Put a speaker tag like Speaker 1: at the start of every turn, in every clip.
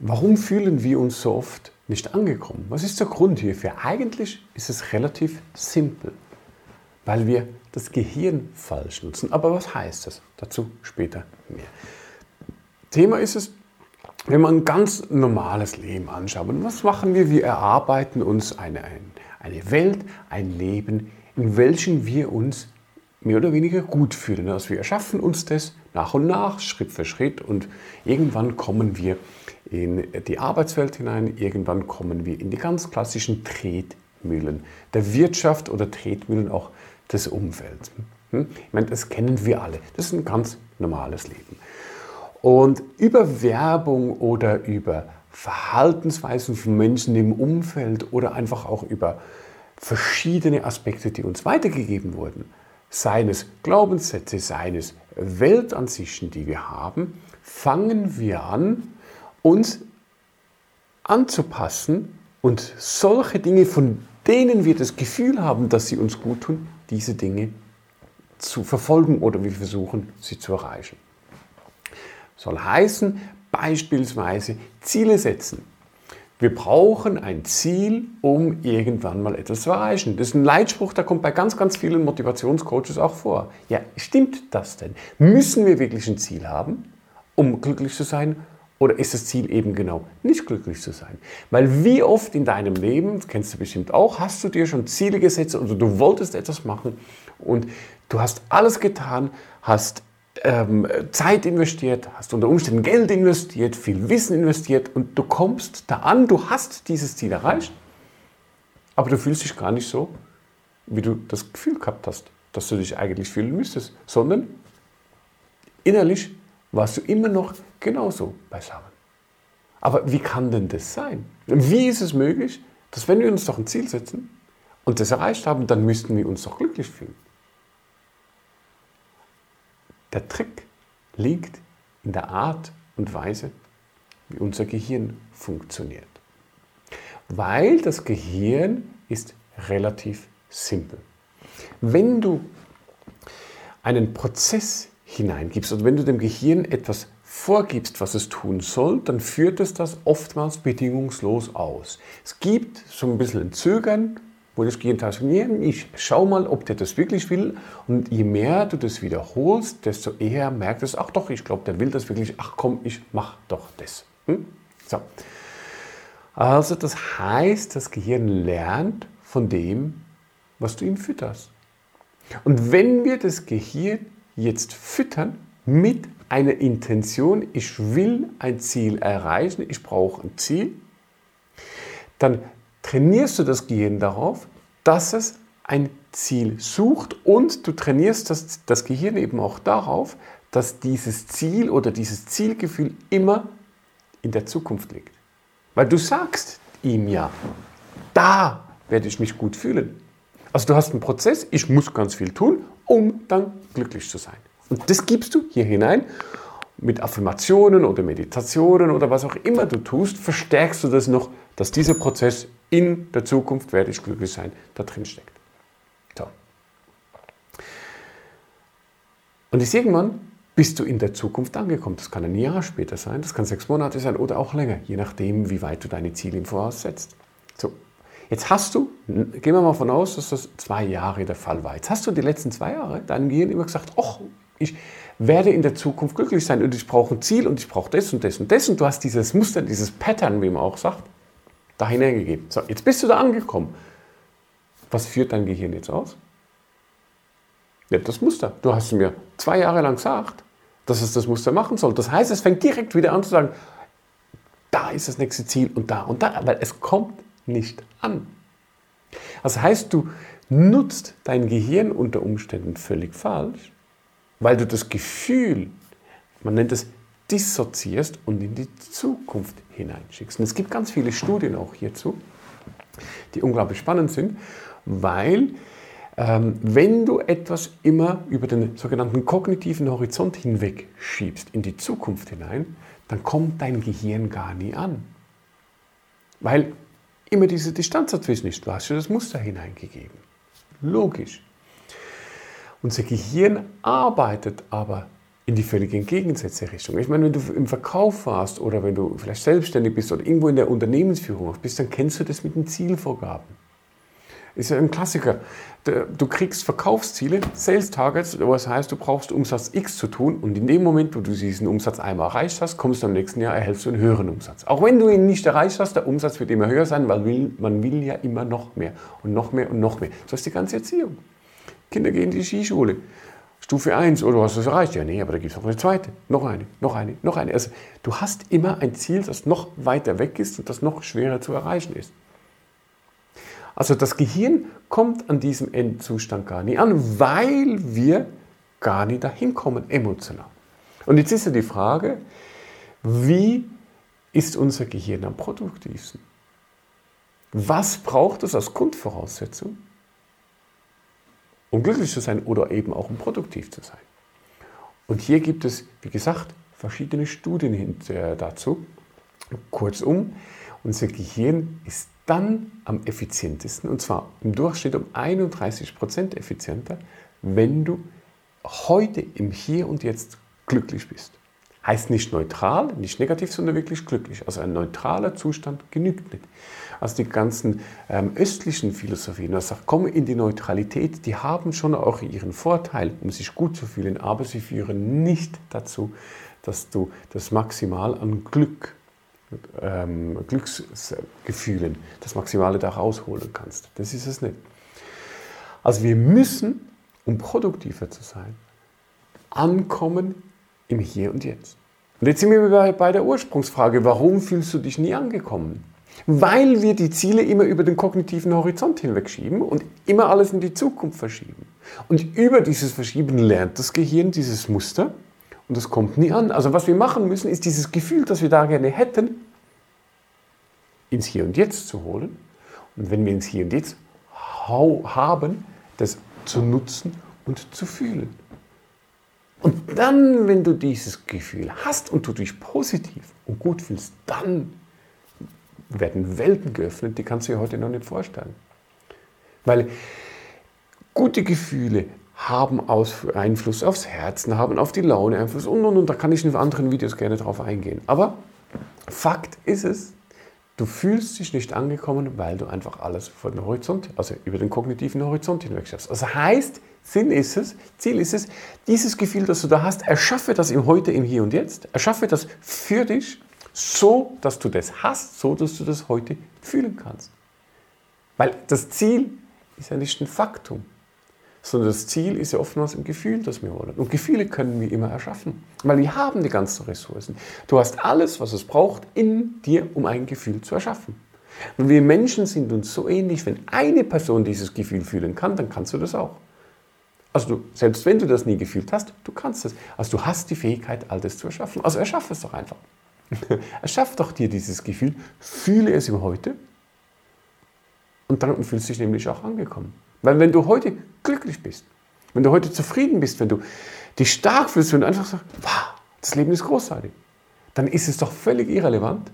Speaker 1: Warum fühlen wir uns so oft nicht angekommen? Was ist der Grund hierfür? Eigentlich ist es relativ simpel, weil wir das Gehirn falsch nutzen. Aber was heißt das? Dazu später mehr. Thema ist es, wenn man ein ganz normales Leben anschaut, was machen wir? Wir erarbeiten uns eine, eine Welt, ein Leben, in welchem wir uns mehr oder weniger gut fühlen. Also wir erschaffen uns das nach und nach, Schritt für Schritt und irgendwann kommen wir in die Arbeitswelt hinein, irgendwann kommen wir in die ganz klassischen Tretmühlen der Wirtschaft oder Tretmühlen auch des Umfelds. Hm? Ich meine, das kennen wir alle. Das ist ein ganz normales Leben. Und über Werbung oder über Verhaltensweisen von Menschen im Umfeld oder einfach auch über verschiedene Aspekte, die uns weitergegeben wurden, seines Glaubenssätze, seines Weltansichten, die wir haben, fangen wir an, uns anzupassen und solche Dinge, von denen wir das Gefühl haben, dass sie uns gut tun, diese Dinge zu verfolgen oder wir versuchen, sie zu erreichen. Soll heißen, beispielsweise Ziele setzen. Wir brauchen ein Ziel, um irgendwann mal etwas zu erreichen. Das ist ein Leitspruch, der kommt bei ganz, ganz vielen Motivationscoaches auch vor. Ja, stimmt das denn? Müssen wir wirklich ein Ziel haben, um glücklich zu sein? Oder ist das Ziel eben genau nicht glücklich zu sein? Weil wie oft in deinem Leben, das kennst du bestimmt auch, hast du dir schon Ziele gesetzt oder du wolltest etwas machen und du hast alles getan, hast ähm, Zeit investiert, hast unter Umständen Geld investiert, viel Wissen investiert und du kommst da an, du hast dieses Ziel erreicht, aber du fühlst dich gar nicht so, wie du das Gefühl gehabt hast, dass du dich eigentlich fühlen müsstest, sondern innerlich warst du immer noch genauso beisammen. Aber wie kann denn das sein? Wie ist es möglich, dass wenn wir uns doch ein Ziel setzen und das erreicht haben, dann müssten wir uns doch glücklich fühlen? Der Trick liegt in der Art und Weise, wie unser Gehirn funktioniert. Weil das Gehirn ist relativ simpel. Wenn du einen Prozess hineingibst oder wenn du dem Gehirn etwas vorgibst, was es tun soll, dann führt es das oftmals bedingungslos aus. Es gibt so ein bisschen ein Zögern, wo das Gehirn sagt, ich schau mal, ob der das wirklich will. Und je mehr du das wiederholst, desto eher merkt es, ach doch, ich glaube, der will das wirklich, ach komm, ich mach doch das. Hm? So. Also das heißt, das Gehirn lernt von dem, was du ihm fütterst. Und wenn wir das Gehirn jetzt füttern mit einer Intention, ich will ein Ziel erreichen, ich brauche ein Ziel, dann trainierst du das Gehirn darauf, dass es ein Ziel sucht und du trainierst das, das Gehirn eben auch darauf, dass dieses Ziel oder dieses Zielgefühl immer in der Zukunft liegt. Weil du sagst ihm ja, da werde ich mich gut fühlen. Also du hast einen Prozess, ich muss ganz viel tun, um dann glücklich zu sein. Und das gibst du hier hinein. Mit Affirmationen oder Meditationen oder was auch immer du tust, verstärkst du das noch, dass dieser Prozess in der Zukunft werde ich glücklich sein, da drin steckt. So. Und jetzt irgendwann bist du in der Zukunft angekommen. Das kann ein Jahr später sein, das kann sechs Monate sein oder auch länger, je nachdem, wie weit du deine Ziele im Voraus setzt. So. Jetzt hast du, gehen wir mal von aus, dass das zwei Jahre der Fall war. Jetzt hast du die letzten zwei Jahre deinem Gehirn immer gesagt, ach, ich werde in der Zukunft glücklich sein und ich brauche ein Ziel und ich brauche das und das und das und du hast dieses Muster, dieses Pattern, wie man auch sagt, da hineingegeben. So, jetzt bist du da angekommen. Was führt dein Gehirn jetzt aus? Ja, das Muster. Du hast mir zwei Jahre lang gesagt, dass es das Muster machen soll. Das heißt, es fängt direkt wieder an zu sagen, da ist das nächste Ziel und da und da, weil es kommt nicht an. Das heißt, du nutzt dein Gehirn unter Umständen völlig falsch, weil du das Gefühl, man nennt es dissoziierst und in die Zukunft hineinschickst. Und es gibt ganz viele Studien auch hierzu, die unglaublich spannend sind, weil ähm, wenn du etwas immer über den sogenannten kognitiven Horizont hinweg schiebst, in die Zukunft hinein, dann kommt dein Gehirn gar nie an. Weil immer diese Distanz dazwischen ist. Du hast ja das Muster hineingegeben. Logisch. Unser Gehirn arbeitet aber in die völlig entgegengesetzte Richtung. Ich meine, wenn du im Verkauf warst oder wenn du vielleicht selbstständig bist oder irgendwo in der Unternehmensführung bist, dann kennst du das mit den Zielvorgaben. Ist ja ein Klassiker. Du kriegst Verkaufsziele, Sales Targets, was heißt, du brauchst Umsatz X zu tun und in dem Moment, wo du diesen Umsatz einmal erreicht hast, kommst du im nächsten Jahr, erhältst du einen höheren Umsatz. Auch wenn du ihn nicht erreicht hast, der Umsatz wird immer höher sein, weil man will ja immer noch mehr und noch mehr und noch mehr. So ist die ganze Erziehung. Kinder gehen in die Skischule. Stufe 1, oder hast du es erreicht? Ja, nee, aber da gibt es noch eine zweite, noch eine, noch eine, noch eine. Also du hast immer ein Ziel, das noch weiter weg ist und das noch schwerer zu erreichen ist. Also das Gehirn kommt an diesem Endzustand gar nicht an, weil wir gar nicht dahin kommen emotional. Und jetzt ist ja die Frage, wie ist unser Gehirn am produktivsten? Was braucht es als Grundvoraussetzung, um glücklich zu sein oder eben auch um produktiv zu sein? Und hier gibt es, wie gesagt, verschiedene Studien dazu. Kurzum, unser Gehirn ist dann am effizientesten, und zwar im Durchschnitt um 31 Prozent effizienter, wenn du heute im Hier und Jetzt glücklich bist. Heißt nicht neutral, nicht negativ, sondern wirklich glücklich. Also ein neutraler Zustand genügt nicht. Also die ganzen ähm, östlichen Philosophien, das sagt, komm in die Neutralität, die haben schon auch ihren Vorteil, um sich gut zu fühlen, aber sie führen nicht dazu, dass du das Maximal an Glück ähm, Glücksgefühlen das Maximale da rausholen kannst. Das ist es nicht. Also wir müssen, um produktiver zu sein, ankommen im Hier und Jetzt. Und jetzt sind wir bei der Ursprungsfrage, warum fühlst du dich nie angekommen? Weil wir die Ziele immer über den kognitiven Horizont hinwegschieben und immer alles in die Zukunft verschieben. Und über dieses Verschieben lernt das Gehirn dieses Muster und das kommt nie an. Also was wir machen müssen, ist dieses Gefühl, das wir da gerne hätten, ins Hier und Jetzt zu holen. Und wenn wir ins Hier und Jetzt haben, das zu nutzen und zu fühlen. Und dann, wenn du dieses Gefühl hast und du dich positiv und gut fühlst, dann werden Welten geöffnet, die kannst du dir heute noch nicht vorstellen. Weil gute Gefühle haben Einfluss aufs Herzen, haben auf die Laune Einfluss und, und, und. Da kann ich in anderen Videos gerne drauf eingehen. Aber Fakt ist es, du fühlst dich nicht angekommen, weil du einfach alles vor den Horizont, also über den kognitiven Horizont hinweg schaffst. Also heißt, Sinn ist es, Ziel ist es, dieses Gefühl, das du da hast, erschaffe das im Heute, im Hier und Jetzt, erschaffe das für dich, so dass du das hast, so dass du das heute fühlen kannst. Weil das Ziel ist ja nicht ein Faktum sondern das Ziel ist ja oftmals ein Gefühl, das wir wollen. Und Gefühle können wir immer erschaffen, weil wir haben die ganzen Ressourcen. Du hast alles, was es braucht, in dir, um ein Gefühl zu erschaffen. Und wir Menschen sind uns so ähnlich, wenn eine Person dieses Gefühl fühlen kann, dann kannst du das auch. Also du, selbst wenn du das nie gefühlt hast, du kannst es. Also du hast die Fähigkeit, all das zu erschaffen. Also erschaffe es doch einfach. Erschaff doch dir dieses Gefühl, fühle es im Heute und dann fühlst du dich nämlich auch angekommen. Weil wenn du heute glücklich bist, wenn du heute zufrieden bist, wenn du dich stark fühlst, du einfach sagst, wow, das Leben ist großartig, dann ist es doch völlig irrelevant,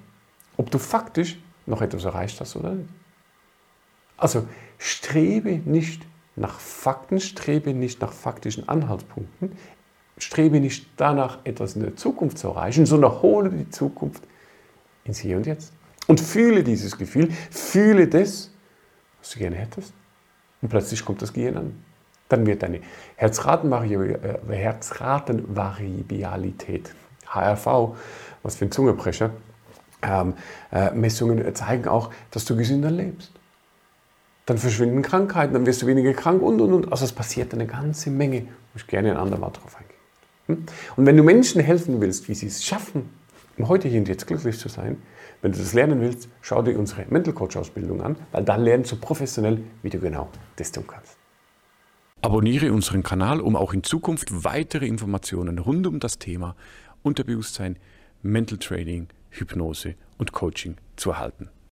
Speaker 1: ob du faktisch noch etwas erreicht hast oder nicht. Also strebe nicht nach Fakten, strebe nicht nach faktischen Anhaltspunkten, strebe nicht danach, etwas in der Zukunft zu erreichen, sondern hole die Zukunft ins Hier und Jetzt. Und fühle dieses Gefühl, fühle das, was du gerne hättest. Und plötzlich kommt das Gehirn an. Dann wird deine Herzratenvariabilität, HRV, was für ein Zungebrecher, ähm, äh, Messungen zeigen auch, dass du gesünder lebst. Dann verschwinden Krankheiten, dann wirst du weniger krank und und und. Also es passiert eine ganze Menge, ich gerne ein andermal drauf eingehen. Hm? Und wenn du Menschen helfen willst, wie sie es schaffen, um heute hier und jetzt glücklich zu sein, wenn du das lernen willst, schau dir unsere Mental Coach Ausbildung an, weil dann lernst du professionell, wie du genau das tun kannst.
Speaker 2: Abonniere unseren Kanal, um auch in Zukunft weitere Informationen rund um das Thema Unterbewusstsein, Mental Training, Hypnose und Coaching zu erhalten.